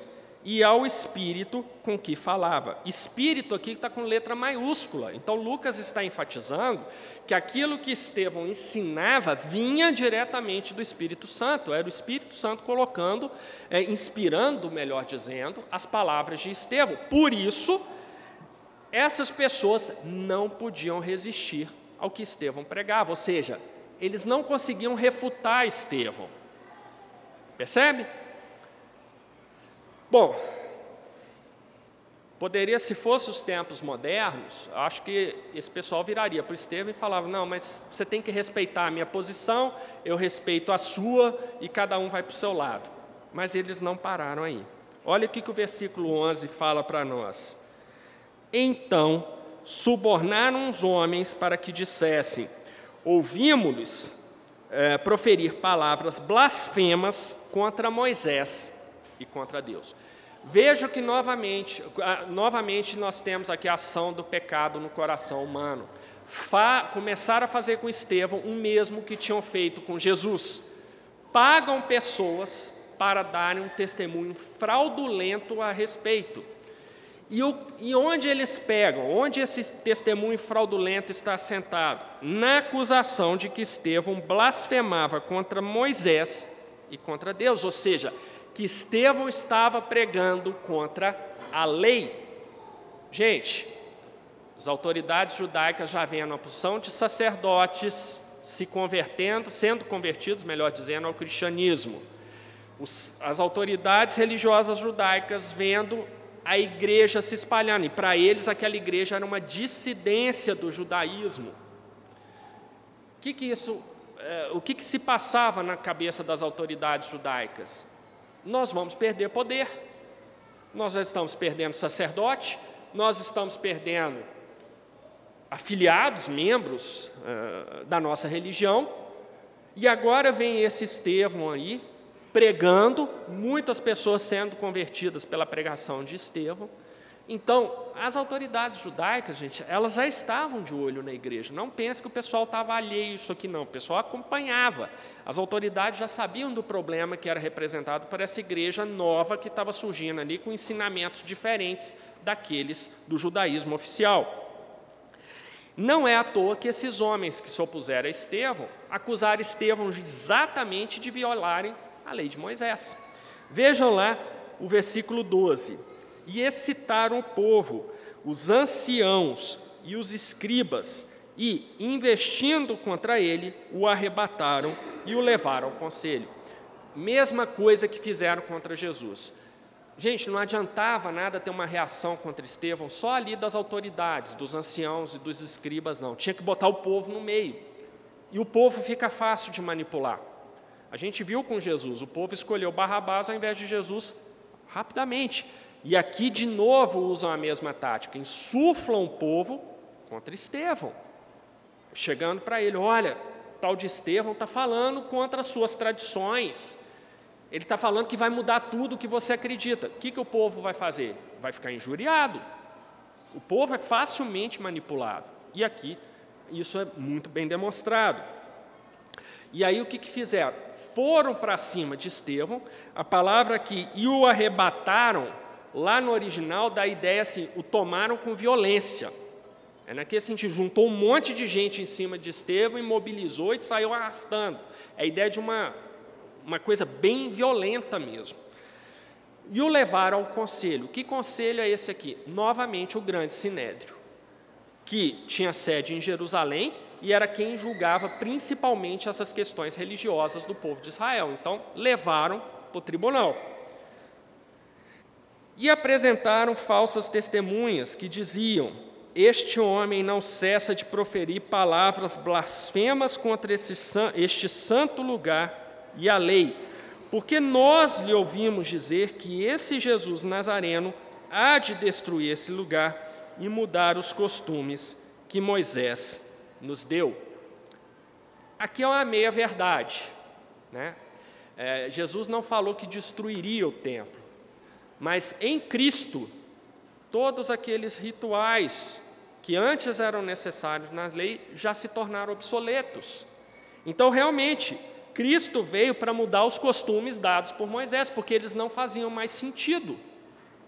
e ao espírito com que falava. Espírito aqui está com letra maiúscula. Então Lucas está enfatizando que aquilo que Estevão ensinava vinha diretamente do Espírito Santo. Era o Espírito Santo colocando, é, inspirando, melhor dizendo, as palavras de Estevão. Por isso, essas pessoas não podiam resistir ao que Estevão pregava, ou seja, eles não conseguiam refutar Estevão. Percebe? Bom, poderia, se fosse os tempos modernos, acho que esse pessoal viraria para o Estevão e falava: não, mas você tem que respeitar a minha posição, eu respeito a sua e cada um vai para o seu lado. Mas eles não pararam aí. Olha o que, que o versículo 11 fala para nós. Então subornaram os homens para que dissessem: Ouvimos-lhes é, proferir palavras blasfemas contra Moisés e contra Deus. Veja que novamente, novamente nós temos aqui a ação do pecado no coração humano. Fa começaram a fazer com Estevão o mesmo que tinham feito com Jesus. Pagam pessoas para darem um testemunho fraudulento a respeito. E, o, e onde eles pegam? Onde esse testemunho fraudulento está assentado? Na acusação de que Estevão blasfemava contra Moisés e contra Deus, ou seja, que Estevão estava pregando contra a lei. Gente, as autoridades judaicas já vêm na posição de sacerdotes se convertendo, sendo convertidos, melhor dizendo, ao cristianismo. As autoridades religiosas judaicas vendo a igreja se espalhando, e para eles aquela igreja era uma dissidência do judaísmo. O que, que isso, é, o que, que se passava na cabeça das autoridades judaicas? Nós vamos perder poder, nós estamos perdendo sacerdote, nós estamos perdendo afiliados, membros uh, da nossa religião, e agora vem esse Estevão aí, pregando, muitas pessoas sendo convertidas pela pregação de Estevão. Então, as autoridades judaicas, gente, elas já estavam de olho na igreja. Não pense que o pessoal estava alheio isso aqui, não. O pessoal acompanhava. As autoridades já sabiam do problema que era representado por essa igreja nova que estava surgindo ali, com ensinamentos diferentes daqueles do judaísmo oficial. Não é à toa que esses homens que se opuseram a Estevão acusaram Estevão exatamente de violarem a lei de Moisés. Vejam lá o versículo 12. E excitaram o povo, os anciãos e os escribas, e, investindo contra ele, o arrebataram e o levaram ao conselho. Mesma coisa que fizeram contra Jesus. Gente, não adiantava nada ter uma reação contra Estevão só ali das autoridades, dos anciãos e dos escribas, não. Tinha que botar o povo no meio. E o povo fica fácil de manipular. A gente viu com Jesus, o povo escolheu Barrabás ao invés de Jesus rapidamente. E aqui de novo usam a mesma tática, insuflam o povo contra Estevão, chegando para ele: olha, tal de Estevão está falando contra as suas tradições, ele está falando que vai mudar tudo o que você acredita. O que, que o povo vai fazer? vai ficar injuriado. O povo é facilmente manipulado. E aqui isso é muito bem demonstrado. E aí o que, que fizeram? Foram para cima de Estevão, a palavra aqui, e o arrebataram, lá no original dá a ideia assim, o tomaram com violência. É naquele sentido, juntou um monte de gente em cima de Estevão, imobilizou e saiu arrastando. É a ideia de uma, uma coisa bem violenta mesmo. E o levaram ao conselho. Que conselho é esse aqui? Novamente o grande sinédrio, que tinha sede em Jerusalém e era quem julgava principalmente essas questões religiosas do povo de Israel. Então, levaram para o tribunal. E apresentaram falsas testemunhas que diziam: Este homem não cessa de proferir palavras blasfemas contra este santo lugar e a lei, porque nós lhe ouvimos dizer que esse Jesus Nazareno há de destruir esse lugar e mudar os costumes que Moisés nos deu. Aqui é uma meia-verdade. Né? É, Jesus não falou que destruiria o templo, mas em Cristo, todos aqueles rituais que antes eram necessários na lei já se tornaram obsoletos. Então, realmente, Cristo veio para mudar os costumes dados por Moisés, porque eles não faziam mais sentido.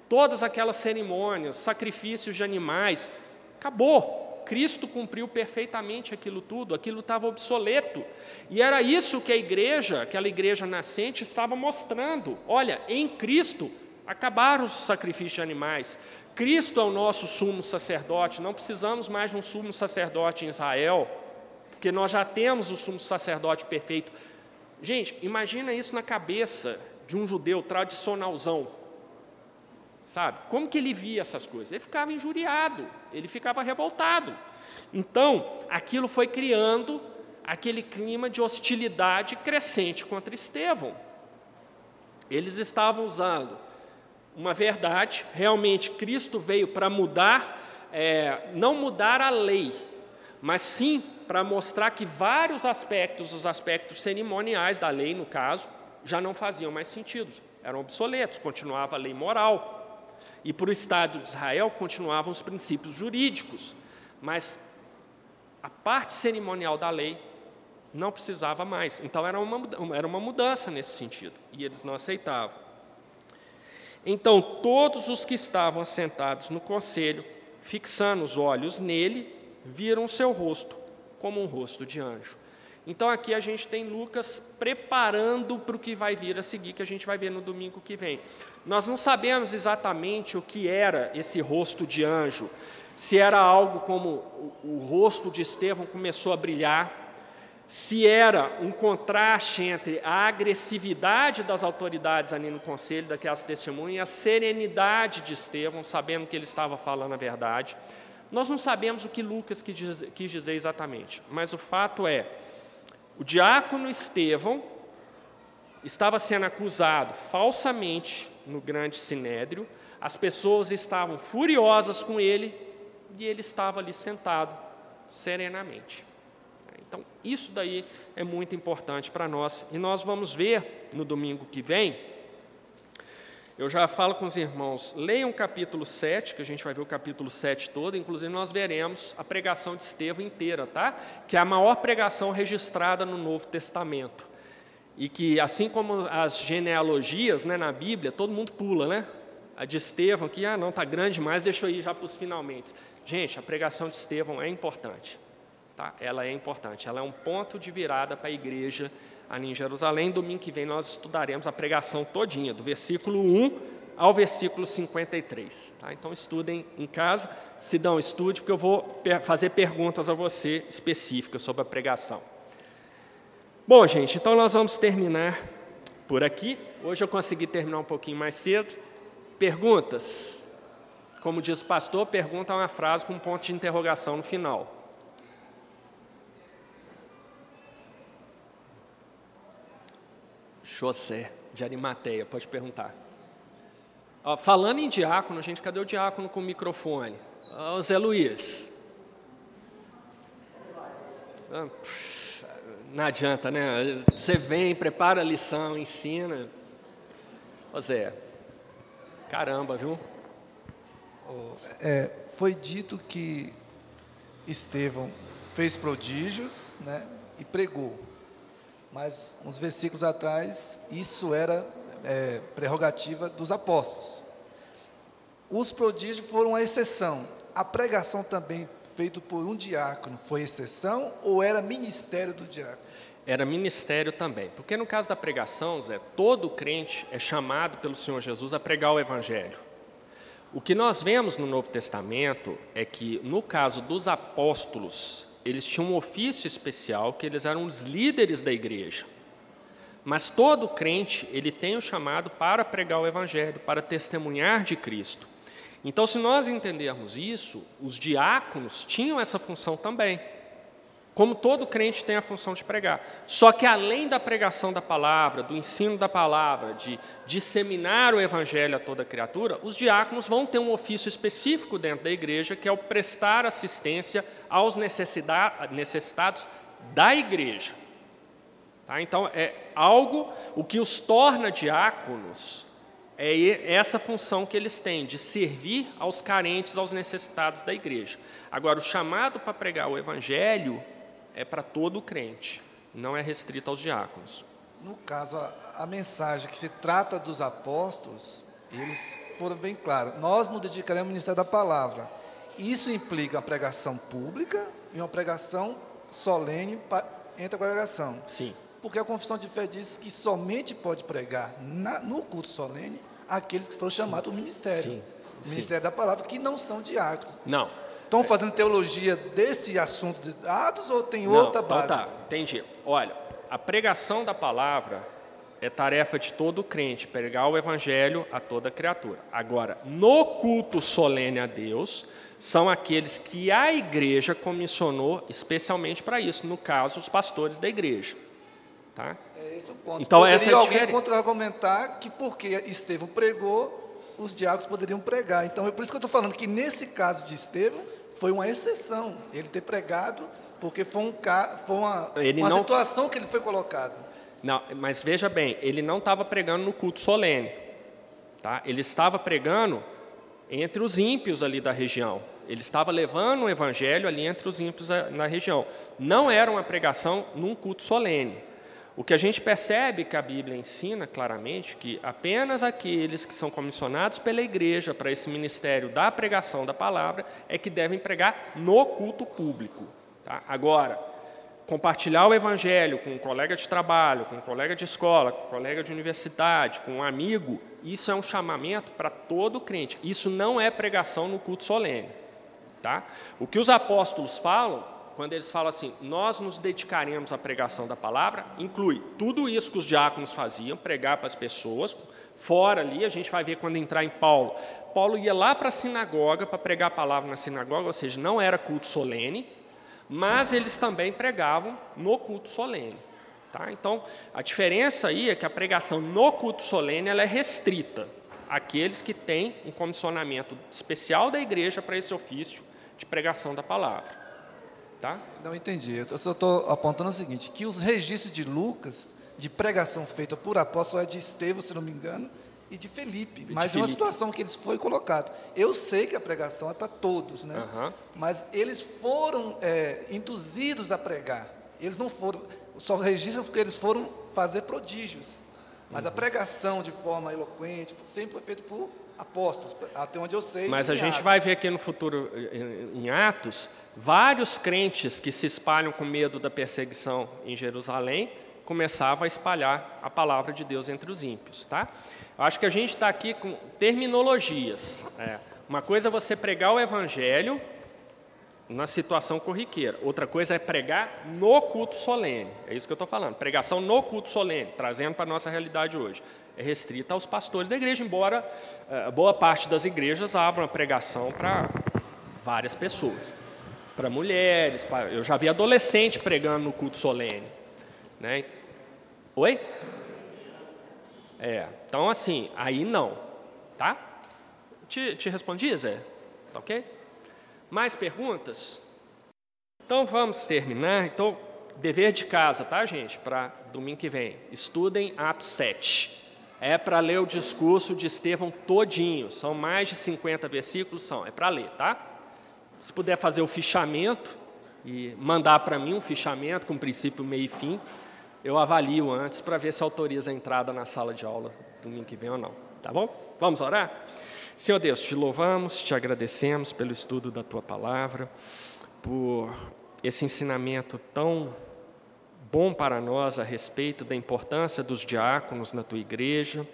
Todas aquelas cerimônias, sacrifícios de animais, acabou. Cristo cumpriu perfeitamente aquilo tudo, aquilo estava obsoleto. E era isso que a igreja, aquela igreja nascente, estava mostrando. Olha, em Cristo acabaram os sacrifícios de animais. Cristo é o nosso sumo sacerdote, não precisamos mais de um sumo sacerdote em Israel, porque nós já temos o sumo sacerdote perfeito. Gente, imagina isso na cabeça de um judeu tradicionalzão, Sabe? Como que ele via essas coisas? Ele ficava injuriado, ele ficava revoltado. Então, aquilo foi criando aquele clima de hostilidade crescente contra Estevão. Eles estavam usando uma verdade, realmente Cristo veio para mudar, é, não mudar a lei, mas sim para mostrar que vários aspectos, os aspectos cerimoniais da lei, no caso, já não faziam mais sentido, eram obsoletos, continuava a lei moral. E para o Estado de Israel continuavam os princípios jurídicos, mas a parte cerimonial da lei não precisava mais. Então era uma, era uma mudança nesse sentido, e eles não aceitavam. Então todos os que estavam assentados no conselho, fixando os olhos nele, viram seu rosto como um rosto de anjo. Então aqui a gente tem Lucas preparando para o que vai vir a seguir, que a gente vai ver no domingo que vem. Nós não sabemos exatamente o que era esse rosto de anjo, se era algo como o, rosto de Estevão começou a brilhar, se era um contraste entre a agressividade das autoridades ali no conselho, daquelas testemunhas, e a serenidade de Estevão, sabendo que ele estava falando a verdade. Nós não sabemos o que Lucas quis dizer exatamente, mas o fato é o diácono Estevão estava sendo acusado falsamente no grande sinédrio, as pessoas estavam furiosas com ele e ele estava ali sentado serenamente. Então, isso daí é muito importante para nós e nós vamos ver no domingo que vem. Eu já falo com os irmãos, leiam o capítulo 7, que a gente vai ver o capítulo 7 todo, inclusive nós veremos a pregação de Estevão inteira, tá? Que é a maior pregação registrada no Novo Testamento. E que, assim como as genealogias né, na Bíblia, todo mundo pula, né? A de Estevão, que, ah, não, está grande demais, deixa eu ir já para os finalmente. Gente, a pregação de Estevão é importante, tá? Ela é importante, ela é um ponto de virada para a igreja ali em Jerusalém. Domingo que vem nós estudaremos a pregação todinha, do versículo 1 ao versículo 53. Tá? Então estudem em casa, se dão estude, porque eu vou fazer perguntas a você específicas sobre a pregação. Bom, gente, então nós vamos terminar por aqui. Hoje eu consegui terminar um pouquinho mais cedo. Perguntas? Como diz o pastor, pergunta é uma frase com um ponto de interrogação no final. José de Arimateia, pode perguntar. Ó, falando em diácono, gente, cadê o diácono com o microfone? Ó, Zé Luiz. Ah, não adianta, né? Você vem, prepara a lição, ensina. Ô Zé, caramba, viu? É, foi dito que Estevão fez prodígios né, e pregou. Mas uns versículos atrás, isso era é, prerrogativa dos apóstolos. Os prodígios foram a exceção. A pregação também feita por um diácono foi exceção ou era ministério do diácono? Era ministério também. Porque no caso da pregação, Zé, todo crente é chamado pelo Senhor Jesus a pregar o Evangelho. O que nós vemos no Novo Testamento é que, no caso dos apóstolos, eles tinham um ofício especial, que eles eram os líderes da igreja. Mas todo crente, ele tem o chamado para pregar o evangelho, para testemunhar de Cristo. Então, se nós entendermos isso, os diáconos tinham essa função também. Como todo crente tem a função de pregar. Só que além da pregação da palavra, do ensino da palavra, de disseminar o evangelho a toda criatura, os diáconos vão ter um ofício específico dentro da igreja, que é o prestar assistência aos necessitados da igreja. Tá? Então, é algo, o que os torna diáconos, é essa função que eles têm, de servir aos carentes, aos necessitados da igreja. Agora, o chamado para pregar o evangelho é para todo crente, não é restrito aos diáconos. No caso, a, a, mensagem que se trata dos apóstolos, eles foram bem claros. Nós nos dedicaremos ao ministério da palavra. Isso implica uma pregação pública e uma pregação solene entre a congregação. Sim. Porque a confissão de fé diz que somente pode pregar na, no culto solene aqueles que foram chamados ao ministério. Sim. O ministério Sim. da palavra, que não são diáconos. Não. Estão fazendo teologia desse assunto de dados ou tem Não, outra então base? Então tá, entendi. Olha, a pregação da palavra é tarefa de todo crente, pregar o evangelho a toda criatura. Agora, no culto solene a Deus, são aqueles que a igreja comissionou especialmente para isso, no caso, os pastores da igreja. Tá? É esse o ponto. Então, Poderia essa é alguém contra-argumentar que porque Estevão pregou, os diáconos poderiam pregar. Então, é por isso que eu estou falando que nesse caso de Estevão, foi uma exceção ele ter pregado, porque foi, um, foi uma, uma não, situação que ele foi colocado. Não, mas veja bem, ele não estava pregando no culto solene. Tá? Ele estava pregando entre os ímpios ali da região. Ele estava levando o evangelho ali entre os ímpios na região. Não era uma pregação num culto solene. O que a gente percebe que a Bíblia ensina claramente que apenas aqueles que são comissionados pela igreja para esse ministério da pregação da palavra é que devem pregar no culto público. Tá? Agora, compartilhar o evangelho com um colega de trabalho, com um colega de escola, com um colega de universidade, com um amigo, isso é um chamamento para todo crente. Isso não é pregação no culto solene. Tá? O que os apóstolos falam quando eles falam assim, nós nos dedicaremos à pregação da palavra, inclui tudo isso que os diáconos faziam, pregar para as pessoas, fora ali, a gente vai ver quando entrar em Paulo. Paulo ia lá para a sinagoga para pregar a palavra na sinagoga, ou seja, não era culto solene, mas eles também pregavam no culto solene. Tá? Então, a diferença aí é que a pregação no culto solene ela é restrita àqueles que têm um comissionamento especial da igreja para esse ofício de pregação da palavra. Tá? Não entendi. Eu só estou apontando o seguinte: que os registros de Lucas, de pregação feita por apóstolo, é de Estevão, se não me engano, e de Felipe. Mas é uma situação que eles foi colocado. Eu sei que a pregação é para todos, né? Uhum. Mas eles foram é, induzidos a pregar. Eles não foram. Só registram porque eles foram fazer prodígios. Mas uhum. a pregação de forma eloquente sempre foi feita por apóstolos, até onde eu sei. Mas a gente Atos. vai ver aqui no futuro, em Atos, vários crentes que se espalham com medo da perseguição em Jerusalém começavam a espalhar a palavra de Deus entre os ímpios, tá? Eu acho que a gente está aqui com terminologias. É, uma coisa é você pregar o evangelho na situação corriqueira. Outra coisa é pregar no culto solene. É isso que eu estou falando. Pregação no culto solene, trazendo para a nossa realidade hoje é restrita aos pastores da igreja, embora uh, boa parte das igrejas abram a pregação para várias pessoas, para mulheres. Pra, eu já vi adolescente pregando no culto solene. Né? Oi? É, então assim, aí não, tá? Te, te respondi, Zé? Tá ok? Mais perguntas? Então vamos terminar. Então, dever de casa, tá, gente? Para domingo que vem. Estudem Atos 7. É para ler o discurso de Estevão todinho. São mais de 50 versículos, são. É para ler, tá? Se puder fazer o fichamento e mandar para mim um fichamento com princípio, meio e fim, eu avalio antes para ver se autoriza a entrada na sala de aula domingo que vem ou não. Tá bom? Vamos orar? Senhor Deus, te louvamos, te agradecemos pelo estudo da tua palavra, por esse ensinamento tão bom para nós a respeito da importância dos diáconos na tua igreja,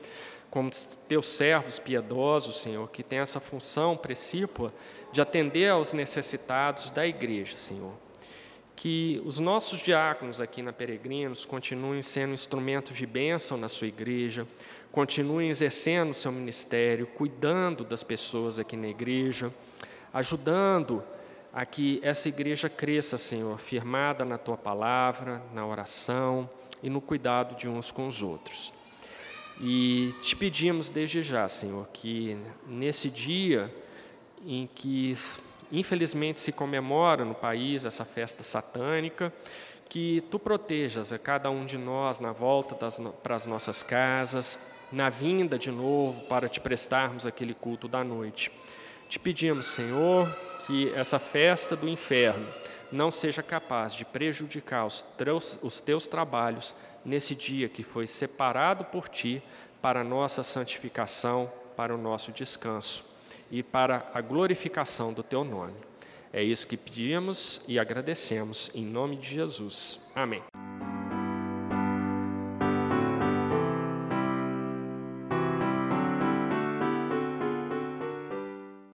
como teus servos piedosos, Senhor, que tem essa função precípua de atender aos necessitados da igreja, Senhor. Que os nossos diáconos aqui na Peregrinos continuem sendo instrumentos de bênção na sua igreja, continuem exercendo o seu ministério, cuidando das pessoas aqui na igreja, ajudando a que essa igreja cresça, Senhor, firmada na tua palavra, na oração e no cuidado de uns com os outros. E te pedimos desde já, Senhor, que nesse dia em que infelizmente se comemora no país essa festa satânica, que tu protejas a cada um de nós na volta das, para as nossas casas, na vinda de novo para te prestarmos aquele culto da noite. Te pedimos, Senhor, que essa festa do inferno não seja capaz de prejudicar os teus, os teus trabalhos nesse dia que foi separado por ti para a nossa santificação, para o nosso descanso e para a glorificação do teu nome. É isso que pedimos e agradecemos em nome de Jesus. Amém.